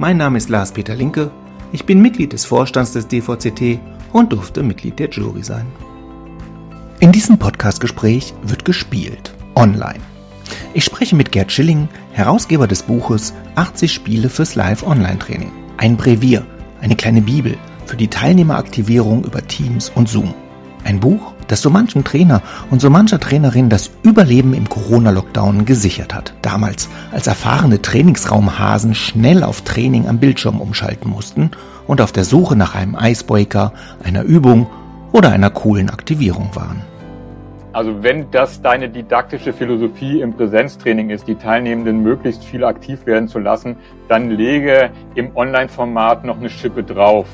Mein Name ist Lars-Peter Linke, ich bin Mitglied des Vorstands des DVCT und durfte Mitglied der Jury sein. In diesem Podcast-Gespräch wird gespielt, online. Ich spreche mit Gerd Schilling, Herausgeber des Buches 80 Spiele fürs Live-Online-Training. Ein Brevier, eine kleine Bibel für die Teilnehmeraktivierung über Teams und Zoom. Ein Buch, das so manchen Trainer und so mancher Trainerin das Überleben im Corona-Lockdown gesichert hat. Damals, als erfahrene Trainingsraumhasen schnell auf Training am Bildschirm umschalten mussten und auf der Suche nach einem Icebreaker, einer Übung oder einer coolen Aktivierung waren. Also wenn das deine didaktische Philosophie im Präsenztraining ist, die Teilnehmenden möglichst viel aktiv werden zu lassen, dann lege im Online-Format noch eine Schippe drauf.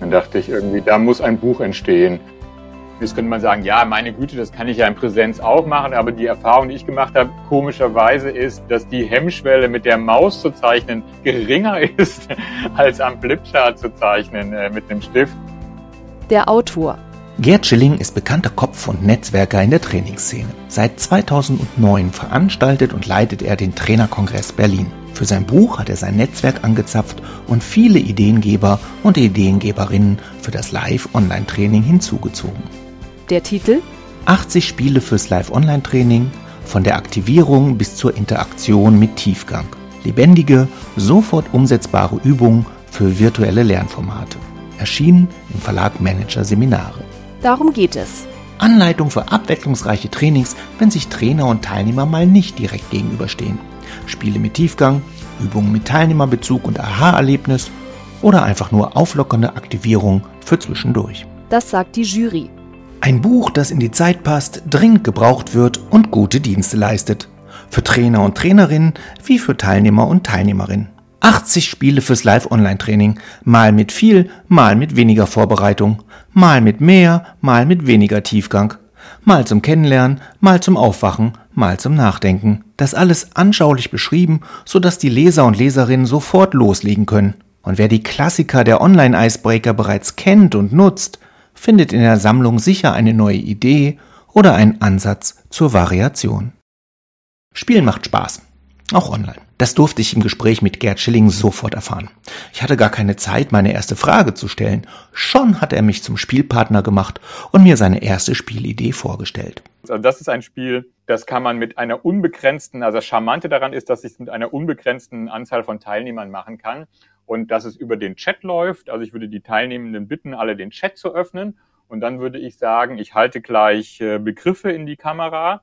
Dann dachte ich irgendwie, da muss ein Buch entstehen. Jetzt könnte man sagen, ja, meine Güte, das kann ich ja in Präsenz auch machen, aber die Erfahrung, die ich gemacht habe, komischerweise ist, dass die Hemmschwelle mit der Maus zu zeichnen geringer ist, als am Flipchart zu zeichnen äh, mit einem Stift. Der Autor. Gerd Schilling ist bekannter Kopf und Netzwerker in der Trainingsszene. Seit 2009 veranstaltet und leitet er den Trainerkongress Berlin. Für sein Buch hat er sein Netzwerk angezapft und viele Ideengeber und Ideengeberinnen für das Live-Online-Training hinzugezogen. Der Titel 80 Spiele fürs Live-Online-Training, von der Aktivierung bis zur Interaktion mit Tiefgang. Lebendige, sofort umsetzbare Übungen für virtuelle Lernformate. Erschienen im Verlag Manager Seminare. Darum geht es. Anleitung für abwechslungsreiche Trainings, wenn sich Trainer und Teilnehmer mal nicht direkt gegenüberstehen. Spiele mit Tiefgang, Übungen mit Teilnehmerbezug und Aha-Erlebnis oder einfach nur auflockernde Aktivierung für zwischendurch. Das sagt die Jury. Ein Buch, das in die Zeit passt, dringend gebraucht wird und gute Dienste leistet. Für Trainer und Trainerinnen wie für Teilnehmer und Teilnehmerinnen. 80 Spiele fürs Live-Online-Training, mal mit viel, mal mit weniger Vorbereitung, mal mit mehr, mal mit weniger Tiefgang, mal zum Kennenlernen, mal zum Aufwachen, mal zum Nachdenken. Das alles anschaulich beschrieben, sodass die Leser und Leserinnen sofort loslegen können. Und wer die Klassiker der Online-Icebreaker bereits kennt und nutzt, findet in der Sammlung sicher eine neue Idee oder einen Ansatz zur Variation. Spielen macht Spaß, auch online. Das durfte ich im Gespräch mit Gerd Schilling sofort erfahren. Ich hatte gar keine Zeit, meine erste Frage zu stellen. Schon hat er mich zum Spielpartner gemacht und mir seine erste Spielidee vorgestellt. Also das ist ein Spiel, das kann man mit einer unbegrenzten, also das Charmante daran ist, dass ich es mit einer unbegrenzten Anzahl von Teilnehmern machen kann und dass es über den Chat läuft. Also ich würde die Teilnehmenden bitten, alle den Chat zu öffnen und dann würde ich sagen, ich halte gleich äh, Begriffe in die Kamera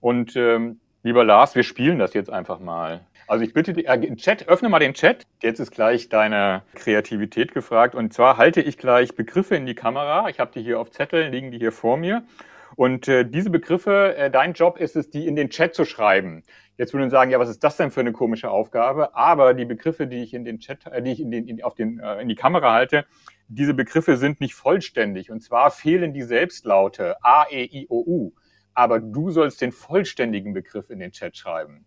und ähm, lieber Lars, wir spielen das jetzt einfach mal. Also ich bitte dich, äh, Chat, öffne mal den Chat. Jetzt ist gleich deine Kreativität gefragt und zwar halte ich gleich Begriffe in die Kamera. Ich habe die hier auf Zetteln, liegen die hier vor mir. Und äh, diese Begriffe, äh, dein Job ist es, die in den Chat zu schreiben. Jetzt würden sagen, ja, was ist das denn für eine komische Aufgabe? Aber die Begriffe, die ich in den Chat, äh, die ich in, den, in, auf den, äh, in die Kamera halte, diese Begriffe sind nicht vollständig. Und zwar fehlen die Selbstlaute A, E, I, O, U. Aber du sollst den vollständigen Begriff in den Chat schreiben.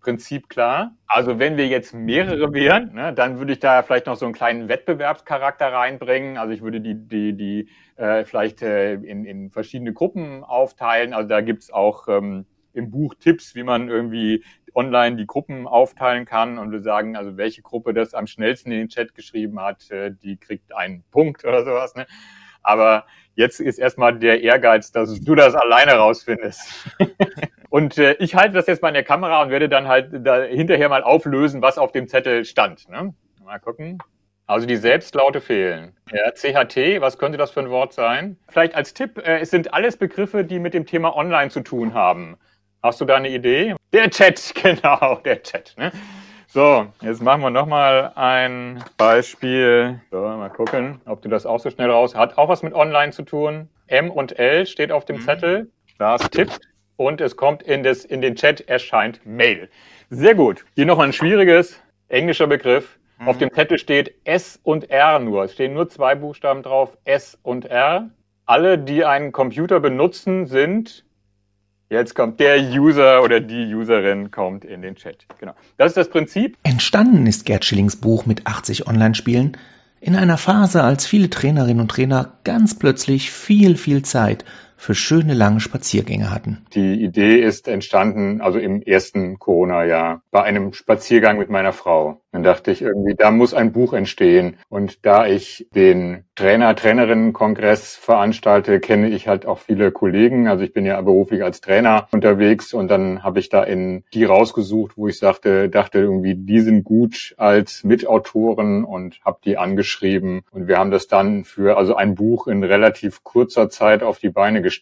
Prinzip klar. Also wenn wir jetzt mehrere wären, ne, dann würde ich da vielleicht noch so einen kleinen Wettbewerbscharakter reinbringen. Also ich würde die, die, die äh, vielleicht äh, in, in verschiedene Gruppen aufteilen. Also da gibt's auch ähm, im Buch Tipps, wie man irgendwie online die Gruppen aufteilen kann und wir sagen, also welche Gruppe das am schnellsten in den Chat geschrieben hat, äh, die kriegt einen Punkt oder sowas. Ne? Aber jetzt ist erstmal der Ehrgeiz, dass du das alleine rausfindest. und äh, ich halte das jetzt mal in der Kamera und werde dann halt da hinterher mal auflösen, was auf dem Zettel stand. Ne? Mal gucken. Also die Selbstlaute fehlen. Ja, CHT, was könnte das für ein Wort sein? Vielleicht als Tipp, äh, es sind alles Begriffe, die mit dem Thema Online zu tun haben. Hast du da eine Idee? Der Chat, genau, der Chat. Ne? So, jetzt machen wir nochmal ein Beispiel. So, mal gucken, ob du das auch so schnell raus. Hat auch was mit Online zu tun. M und L steht auf dem mhm. Zettel. Lars tippt und es kommt in, das, in den Chat, erscheint Mail. Sehr gut. Hier noch ein schwieriges englischer Begriff. Mhm. Auf dem Zettel steht S und R nur. Es stehen nur zwei Buchstaben drauf, S und R. Alle, die einen Computer benutzen, sind Jetzt kommt der User oder die Userin kommt in den Chat. Genau. Das ist das Prinzip. Entstanden ist Gerd Schillings Buch mit 80 Online-Spielen in einer Phase, als viele Trainerinnen und Trainer ganz plötzlich viel, viel Zeit für schöne lange Spaziergänge hatten. Die Idee ist entstanden, also im ersten Corona-Jahr, bei einem Spaziergang mit meiner Frau. Dann dachte ich irgendwie, da muss ein Buch entstehen. Und da ich den Trainer, Trainerinnen-Kongress veranstalte, kenne ich halt auch viele Kollegen. Also ich bin ja beruflich als Trainer unterwegs und dann habe ich da in die rausgesucht, wo ich sagte, dachte irgendwie, die sind gut als Mitautoren und habe die angeschrieben. Und wir haben das dann für also ein Buch in relativ kurzer Zeit auf die Beine gestellt.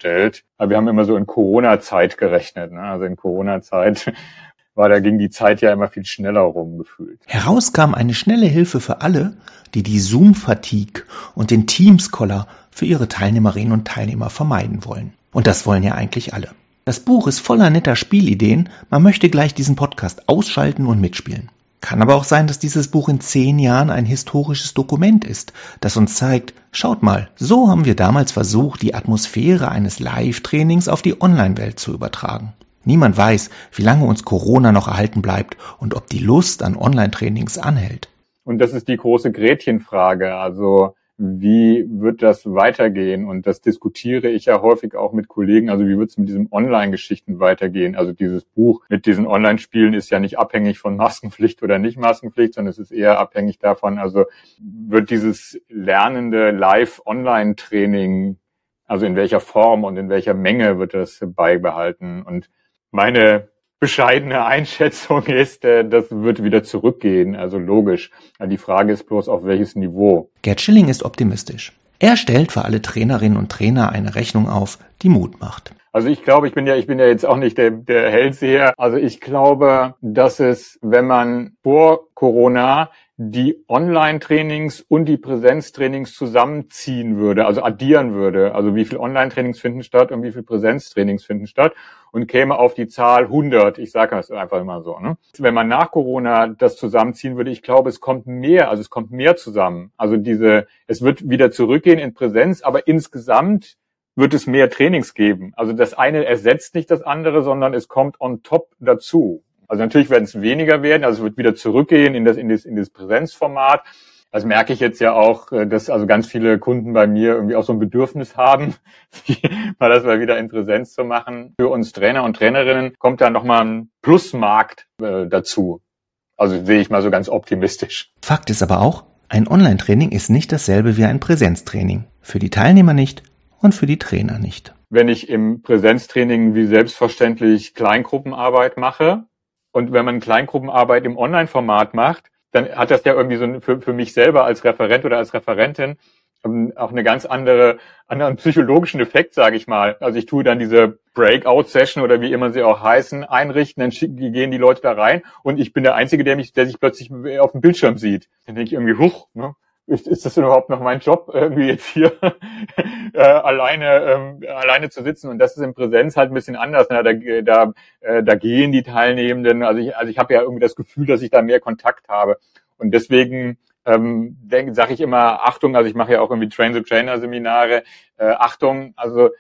Aber wir haben immer so in Corona-Zeit gerechnet. Ne? Also in Corona-Zeit war, da ging die Zeit ja immer viel schneller rum gefühlt. Heraus kam eine schnelle Hilfe für alle, die die Zoom-Fatigue und den Teams-Koller für ihre Teilnehmerinnen und Teilnehmer vermeiden wollen. Und das wollen ja eigentlich alle. Das Buch ist voller netter Spielideen, man möchte gleich diesen Podcast ausschalten und mitspielen. Kann aber auch sein, dass dieses Buch in zehn Jahren ein historisches Dokument ist, das uns zeigt, schaut mal, so haben wir damals versucht, die Atmosphäre eines Live-Trainings auf die Online-Welt zu übertragen. Niemand weiß, wie lange uns Corona noch erhalten bleibt und ob die Lust an Online-Trainings anhält. Und das ist die große Gretchenfrage. Also wie wird das weitergehen? Und das diskutiere ich ja häufig auch mit Kollegen. Also wie wird es mit diesen Online-Geschichten weitergehen? Also dieses Buch mit diesen Online-Spielen ist ja nicht abhängig von Maskenpflicht oder nicht Maskenpflicht, sondern es ist eher abhängig davon, also wird dieses lernende Live-Online-Training, also in welcher Form und in welcher Menge wird das beibehalten? Und meine bescheidene Einschätzung ist, äh, das wird wieder zurückgehen, also logisch. Die Frage ist bloß, auf welches Niveau. Gerd Schilling ist optimistisch. Er stellt für alle Trainerinnen und Trainer eine Rechnung auf, die Mut macht. Also ich glaube, ich bin ja, ich bin ja jetzt auch nicht der, der Hellseher. Also ich glaube, dass es, wenn man vor Corona die Online-Trainings und die Präsenztrainings zusammenziehen würde, also addieren würde, also wie viel Online-Trainings finden statt und wie viel Präsenztrainings finden statt und käme auf die Zahl 100. Ich sage das einfach immer so. Ne? Wenn man nach Corona das zusammenziehen würde, ich glaube, es kommt mehr, also es kommt mehr zusammen. Also diese, es wird wieder zurückgehen in Präsenz, aber insgesamt wird es mehr Trainings geben. Also das eine ersetzt nicht das andere, sondern es kommt on top dazu. Also natürlich werden es weniger werden, also es wird wieder zurückgehen in das, in das, in das Präsenzformat. Das merke ich jetzt ja auch, äh, dass also ganz viele Kunden bei mir irgendwie auch so ein Bedürfnis haben, mal das mal wieder in Präsenz zu machen. Für uns Trainer und Trainerinnen kommt da nochmal ein Plusmarkt äh, dazu. Also sehe ich mal so ganz optimistisch. Fakt ist aber auch, ein Online-Training ist nicht dasselbe wie ein Präsenztraining. Für die Teilnehmer nicht und für die Trainer nicht. Wenn ich im Präsenztraining wie selbstverständlich Kleingruppenarbeit mache, und wenn man Kleingruppenarbeit im Online-Format macht, dann hat das ja irgendwie so für, für mich selber als Referent oder als Referentin ähm, auch eine ganz andere, anderen psychologischen Effekt, sage ich mal. Also ich tue dann diese Breakout-Session oder wie immer sie auch heißen, einrichten, dann gehen die Leute da rein und ich bin der Einzige, der mich, der sich plötzlich auf dem Bildschirm sieht. Dann denke ich irgendwie, huch, ne? Ist, ist das überhaupt noch mein Job, irgendwie jetzt hier äh, alleine ähm, alleine zu sitzen? Und das ist in Präsenz halt ein bisschen anders. Ne? Da, da, äh, da gehen die Teilnehmenden. Also ich, also ich habe ja irgendwie das Gefühl, dass ich da mehr Kontakt habe. Und deswegen ähm, sage ich immer Achtung. Also ich mache ja auch irgendwie Train the Trainer Seminare. Äh, Achtung, also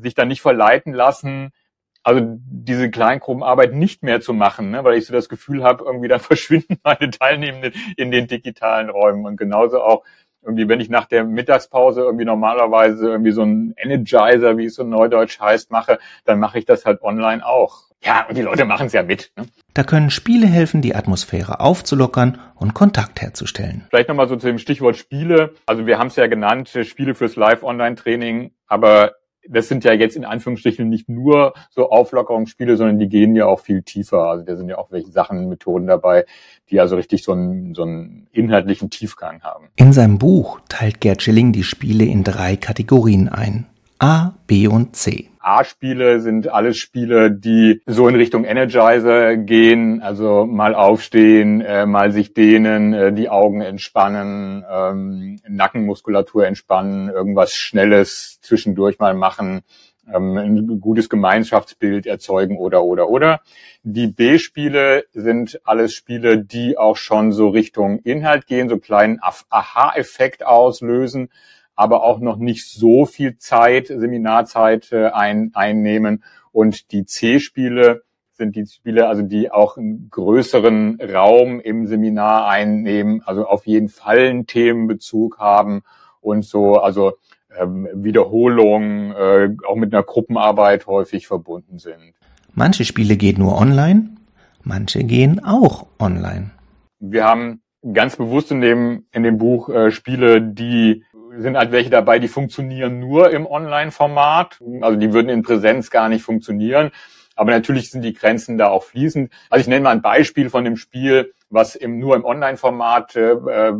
sich da nicht verleiten lassen also diese Kleingruppenarbeit nicht mehr zu machen, ne, weil ich so das Gefühl habe, irgendwie dann verschwinden meine Teilnehmenden in den digitalen Räumen. Und genauso auch irgendwie, wenn ich nach der Mittagspause irgendwie normalerweise irgendwie so ein Energizer, wie es so neudeutsch heißt, mache, dann mache ich das halt online auch. Ja, und die Leute machen es ja mit. Ne? Da können Spiele helfen, die Atmosphäre aufzulockern und Kontakt herzustellen. Vielleicht nochmal so zu dem Stichwort Spiele. Also wir haben es ja genannt, Spiele fürs Live-Online-Training, aber das sind ja jetzt in Anführungsstrichen nicht nur so Auflockerungsspiele, sondern die gehen ja auch viel tiefer. Also da sind ja auch welche Sachen, Methoden dabei, die also richtig so einen, so einen inhaltlichen Tiefgang haben. In seinem Buch teilt Gerd Schilling die Spiele in drei Kategorien ein. A, B und C. A-Spiele sind alles Spiele, die so in Richtung Energizer gehen, also mal aufstehen, äh, mal sich dehnen, äh, die Augen entspannen, ähm, Nackenmuskulatur entspannen, irgendwas Schnelles zwischendurch mal machen, ähm, ein gutes Gemeinschaftsbild erzeugen oder oder oder. Die B-Spiele sind alles Spiele, die auch schon so Richtung Inhalt gehen, so kleinen Aha-Effekt auslösen, aber auch noch nicht so viel Zeit, Seminarzeit äh, ein, einnehmen. Und die C-Spiele sind die Spiele, also die auch einen größeren Raum im Seminar einnehmen, also auf jeden Fall einen Themenbezug haben und so, also ähm, Wiederholungen äh, auch mit einer Gruppenarbeit häufig verbunden sind. Manche Spiele gehen nur online, manche gehen auch online. Wir haben ganz bewusst in dem, in dem Buch äh, Spiele, die sind halt welche dabei, die funktionieren nur im Online-Format. Also die würden in Präsenz gar nicht funktionieren. Aber natürlich sind die Grenzen da auch fließend. Also ich nenne mal ein Beispiel von dem Spiel, was im, nur im Online-Format äh,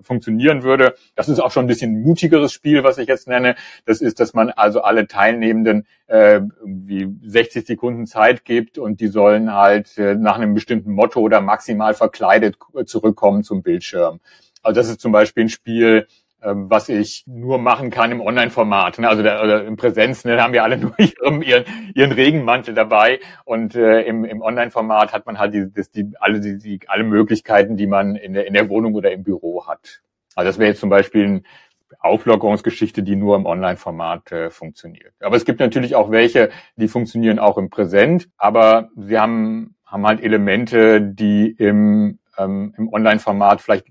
funktionieren würde. Das ist auch schon ein bisschen mutigeres Spiel, was ich jetzt nenne. Das ist, dass man also alle Teilnehmenden äh, wie 60 Sekunden Zeit gibt und die sollen halt äh, nach einem bestimmten Motto oder maximal verkleidet zurückkommen zum Bildschirm. Also das ist zum Beispiel ein Spiel, was ich nur machen kann im Online-Format. Ne? Also der, oder in Präsenz, ne, da haben wir alle nur ihren, ihren, ihren Regenmantel dabei und äh, im, im Online-Format hat man halt die, das, die, alle, die, die, alle Möglichkeiten, die man in der, in der Wohnung oder im Büro hat. Also das wäre jetzt zum Beispiel eine Auflockerungsgeschichte, die nur im Online-Format äh, funktioniert. Aber es gibt natürlich auch welche, die funktionieren auch im Präsent, aber sie haben, haben halt Elemente, die im ähm, im Online-Format vielleicht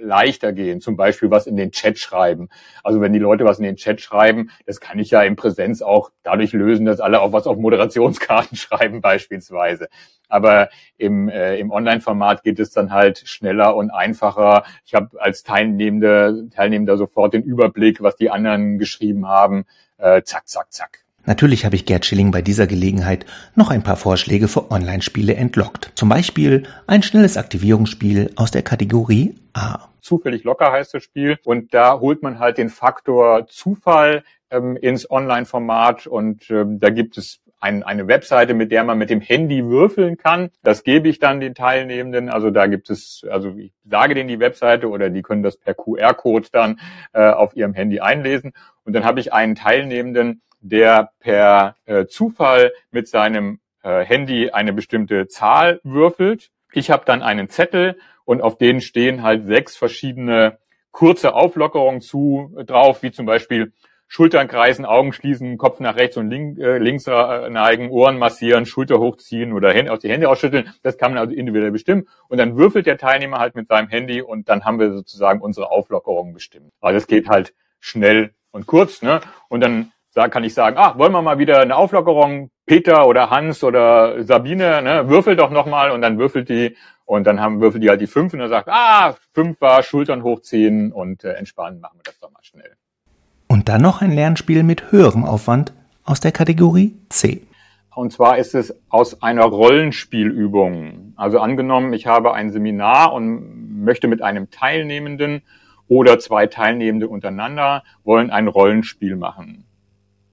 leichter gehen, zum Beispiel was in den Chat schreiben. Also wenn die Leute was in den Chat schreiben, das kann ich ja in Präsenz auch dadurch lösen, dass alle auch was auf Moderationskarten schreiben beispielsweise. Aber im, äh, im Online-Format geht es dann halt schneller und einfacher. Ich habe als Teilnehmende, Teilnehmender sofort den Überblick, was die anderen geschrieben haben. Äh, zack, zack, zack. Natürlich habe ich Gerd Schilling bei dieser Gelegenheit noch ein paar Vorschläge für Online-Spiele entlockt. Zum Beispiel ein schnelles Aktivierungsspiel aus der Kategorie A. Zufällig locker heißt das Spiel und da holt man halt den Faktor Zufall ähm, ins Online-Format und ähm, da gibt es ein, eine Webseite, mit der man mit dem Handy würfeln kann. Das gebe ich dann den Teilnehmenden. Also da gibt es, also ich sage denen die Webseite oder die können das per QR-Code dann äh, auf ihrem Handy einlesen. Und dann habe ich einen Teilnehmenden, der per äh, Zufall mit seinem äh, Handy eine bestimmte Zahl würfelt. Ich habe dann einen Zettel und auf denen stehen halt sechs verschiedene kurze Auflockerungen zu äh, drauf, wie zum Beispiel Schultern kreisen, Augen schließen, Kopf nach rechts und link, äh, links äh, neigen, Ohren massieren, Schulter hochziehen oder Hände, aus die Hände ausschütteln. Das kann man also individuell bestimmen. Und dann würfelt der Teilnehmer halt mit seinem Handy und dann haben wir sozusagen unsere Auflockerung bestimmt. Also es geht halt schnell und kurz. Ne? Und dann da kann ich sagen, ah, wollen wir mal wieder eine Auflockerung? Peter oder Hans oder Sabine, ne, würfel doch nochmal und dann würfelt die und dann haben würfelt die halt die fünf und dann sagt, ah, fünf war Schultern hochziehen und äh, entspannen, machen wir das doch mal schnell. Und dann noch ein Lernspiel mit höherem Aufwand aus der Kategorie C. Und zwar ist es aus einer Rollenspielübung. Also angenommen, ich habe ein Seminar und möchte mit einem Teilnehmenden oder zwei Teilnehmende untereinander wollen ein Rollenspiel machen.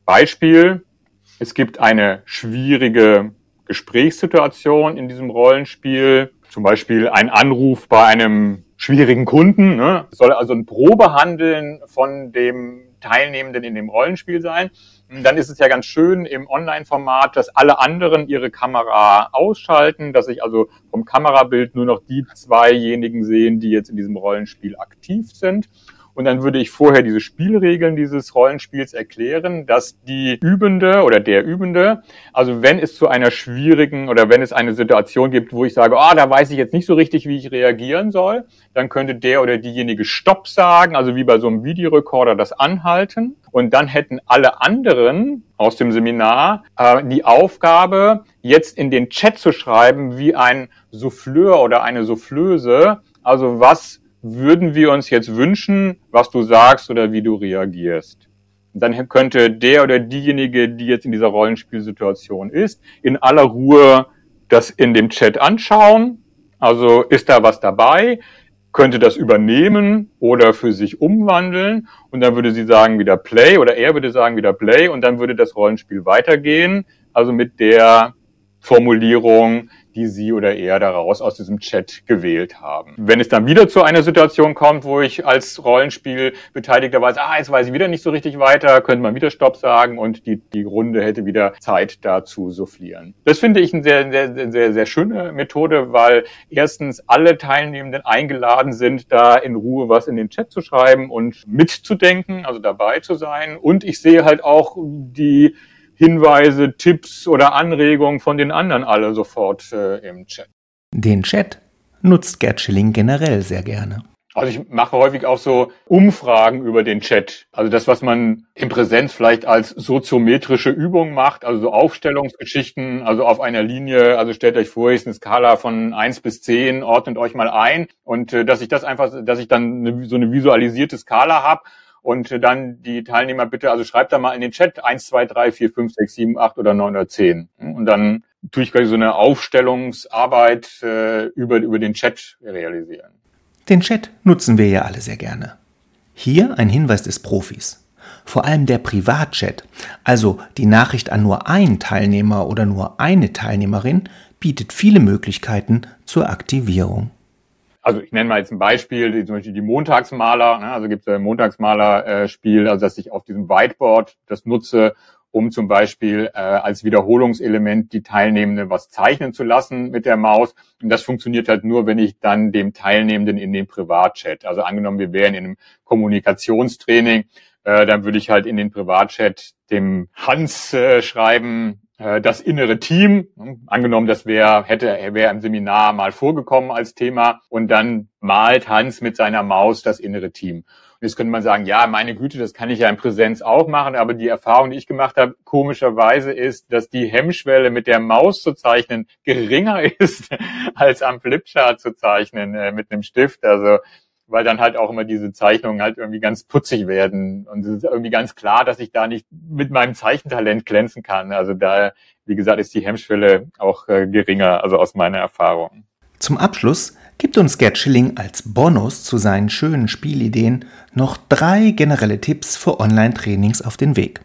Beispiel, es gibt eine schwierige Gesprächssituation in diesem Rollenspiel, zum Beispiel ein Anruf bei einem schwierigen Kunden. Ne? Es soll also ein Probehandeln von dem Teilnehmenden in dem Rollenspiel sein. Dann ist es ja ganz schön im Online-Format, dass alle anderen ihre Kamera ausschalten, dass sich also vom Kamerabild nur noch die zweijenigen sehen, die jetzt in diesem Rollenspiel aktiv sind. Und dann würde ich vorher diese Spielregeln dieses Rollenspiels erklären, dass die Übende oder der Übende, also wenn es zu einer schwierigen oder wenn es eine Situation gibt, wo ich sage, ah, oh, da weiß ich jetzt nicht so richtig, wie ich reagieren soll, dann könnte der oder diejenige Stopp sagen, also wie bei so einem Videorekorder das anhalten. Und dann hätten alle anderen aus dem Seminar äh, die Aufgabe, jetzt in den Chat zu schreiben, wie ein Souffleur oder eine Soufflöse, also was würden wir uns jetzt wünschen, was du sagst oder wie du reagierst. dann könnte der oder diejenige, die jetzt in dieser Rollenspielsituation ist, in aller Ruhe das in dem Chat anschauen. Also ist da was dabei? Könnte das übernehmen oder für sich umwandeln und dann würde sie sagen wieder Play oder er würde sagen wieder Play und dann würde das Rollenspiel weitergehen. Also mit der Formulierung, die sie oder er daraus aus diesem Chat gewählt haben. Wenn es dann wieder zu einer Situation kommt, wo ich als Rollenspielbeteiligter weiß, ah, jetzt weiß ich wieder nicht so richtig weiter, könnte man wieder Stopp sagen und die, die Runde hätte wieder Zeit dazu soufflieren. Das finde ich eine sehr, sehr, sehr, sehr schöne Methode, weil erstens alle Teilnehmenden eingeladen sind, da in Ruhe was in den Chat zu schreiben und mitzudenken, also dabei zu sein. Und ich sehe halt auch die Hinweise, Tipps oder Anregungen von den anderen alle sofort äh, im Chat. Den Chat nutzt Gerd Schilling generell sehr gerne. Also ich mache häufig auch so Umfragen über den Chat. Also das, was man in Präsenz vielleicht als soziometrische Übung macht, also so Aufstellungsgeschichten, also auf einer Linie, also stellt euch vor, ist eine Skala von eins bis zehn, ordnet euch mal ein und äh, dass ich das einfach, dass ich dann eine, so eine visualisierte Skala habe und dann die Teilnehmer bitte, also schreibt da mal in den Chat 1, 2, 3, 4, 5, 6, 7, 8 oder 9 oder 10. Und dann tue ich gleich so eine Aufstellungsarbeit äh, über, über den Chat realisieren. Den Chat nutzen wir ja alle sehr gerne. Hier ein Hinweis des Profis. Vor allem der Privatchat, also die Nachricht an nur einen Teilnehmer oder nur eine Teilnehmerin, bietet viele Möglichkeiten zur Aktivierung also ich nenne mal jetzt ein Beispiel, zum Beispiel die Montagsmaler, ne, also gibt es ein Montagsmaler-Spiel, also dass ich auf diesem Whiteboard das nutze, um zum Beispiel äh, als Wiederholungselement die Teilnehmenden was zeichnen zu lassen mit der Maus. Und das funktioniert halt nur, wenn ich dann dem Teilnehmenden in den Privatchat, also angenommen, wir wären in einem Kommunikationstraining, äh, dann würde ich halt in den Privatchat dem Hans äh, schreiben, äh, das innere Team, angenommen, das wäre, hätte, wäre im Seminar mal vorgekommen als Thema und dann malt Hans mit seiner Maus das innere Team. Und jetzt könnte man sagen, ja, meine Güte, das kann ich ja in Präsenz auch machen, aber die Erfahrung, die ich gemacht habe, komischerweise ist, dass die Hemmschwelle mit der Maus zu zeichnen geringer ist, als am Flipchart zu zeichnen äh, mit einem Stift. Also weil dann halt auch immer diese Zeichnungen halt irgendwie ganz putzig werden. Und es ist irgendwie ganz klar, dass ich da nicht mit meinem Zeichentalent glänzen kann. Also da, wie gesagt, ist die Hemmschwelle auch äh, geringer, also aus meiner Erfahrung. Zum Abschluss gibt uns Gerd Schilling als Bonus zu seinen schönen Spielideen noch drei generelle Tipps für Online-Trainings auf den Weg.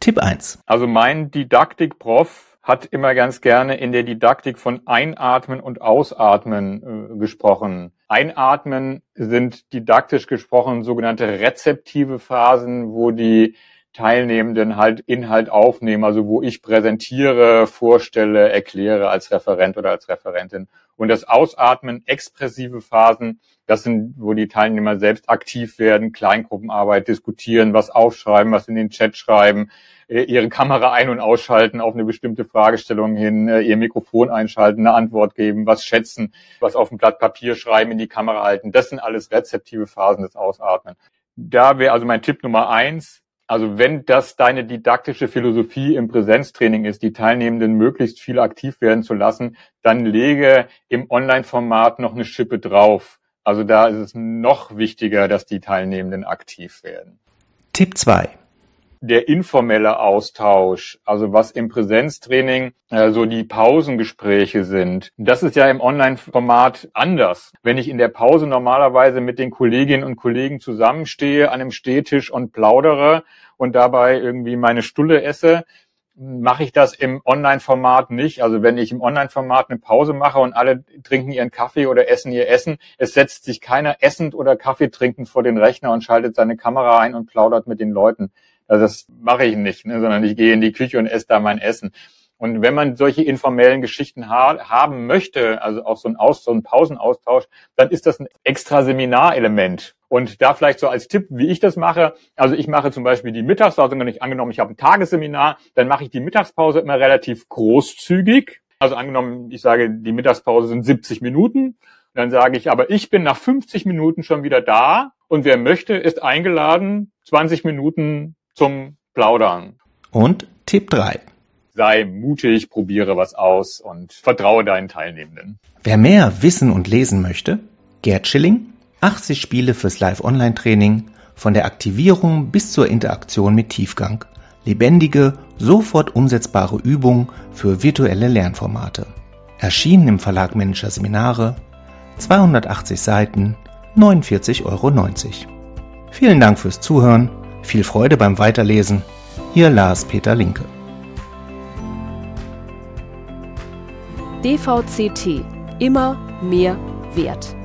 Tipp 1. Also mein Didaktikprof hat immer ganz gerne in der Didaktik von Einatmen und Ausatmen äh, gesprochen. Einatmen sind didaktisch gesprochen sogenannte rezeptive Phasen, wo die Teilnehmenden halt Inhalt aufnehmen, also wo ich präsentiere, vorstelle, erkläre als Referent oder als Referentin. Und das Ausatmen, expressive Phasen, das sind, wo die Teilnehmer selbst aktiv werden, Kleingruppenarbeit diskutieren, was aufschreiben, was in den Chat schreiben, äh, ihre Kamera ein- und ausschalten auf eine bestimmte Fragestellung hin, äh, ihr Mikrofon einschalten, eine Antwort geben, was schätzen, was auf dem Blatt Papier schreiben, in die Kamera halten. Das sind alles rezeptive Phasen des Ausatmen. Da wäre also mein Tipp Nummer eins. Also wenn das deine didaktische Philosophie im Präsenztraining ist, die Teilnehmenden möglichst viel aktiv werden zu lassen, dann lege im Online-Format noch eine Schippe drauf. Also da ist es noch wichtiger, dass die Teilnehmenden aktiv werden. Tipp zwei der informelle Austausch, also was im Präsenztraining äh, so die Pausengespräche sind. Das ist ja im Online-Format anders. Wenn ich in der Pause normalerweise mit den Kolleginnen und Kollegen zusammenstehe an einem Stehtisch und plaudere und dabei irgendwie meine Stulle esse, mache ich das im Online-Format nicht. Also wenn ich im Online-Format eine Pause mache und alle trinken ihren Kaffee oder essen ihr Essen, es setzt sich keiner essend oder Kaffee trinkend vor den Rechner und schaltet seine Kamera ein und plaudert mit den Leuten. Also das mache ich nicht, ne, sondern ich gehe in die Küche und esse da mein Essen. Und wenn man solche informellen Geschichten ha haben möchte, also auch so ein, Aus so ein Pausenaustausch, dann ist das ein extra Seminarelement. Und da vielleicht so als Tipp, wie ich das mache. Also ich mache zum Beispiel die Mittagspause, wenn ich angenommen, ich habe ein Tagesseminar, dann mache ich die Mittagspause immer relativ großzügig. Also angenommen, ich sage, die Mittagspause sind 70 Minuten. Dann sage ich, aber ich bin nach 50 Minuten schon wieder da und wer möchte, ist eingeladen, 20 Minuten zum Plaudern. Und Tipp 3. Sei mutig, probiere was aus und vertraue deinen Teilnehmenden. Wer mehr wissen und lesen möchte, Gerd Schilling, 80 Spiele fürs Live-Online-Training, von der Aktivierung bis zur Interaktion mit Tiefgang. Lebendige, sofort umsetzbare Übungen für virtuelle Lernformate. Erschienen im Verlag Manager Seminare, 280 Seiten, 49,90 Euro. Vielen Dank fürs Zuhören viel Freude beim Weiterlesen. Ihr Lars Peter Linke. DVCT. Immer mehr Wert.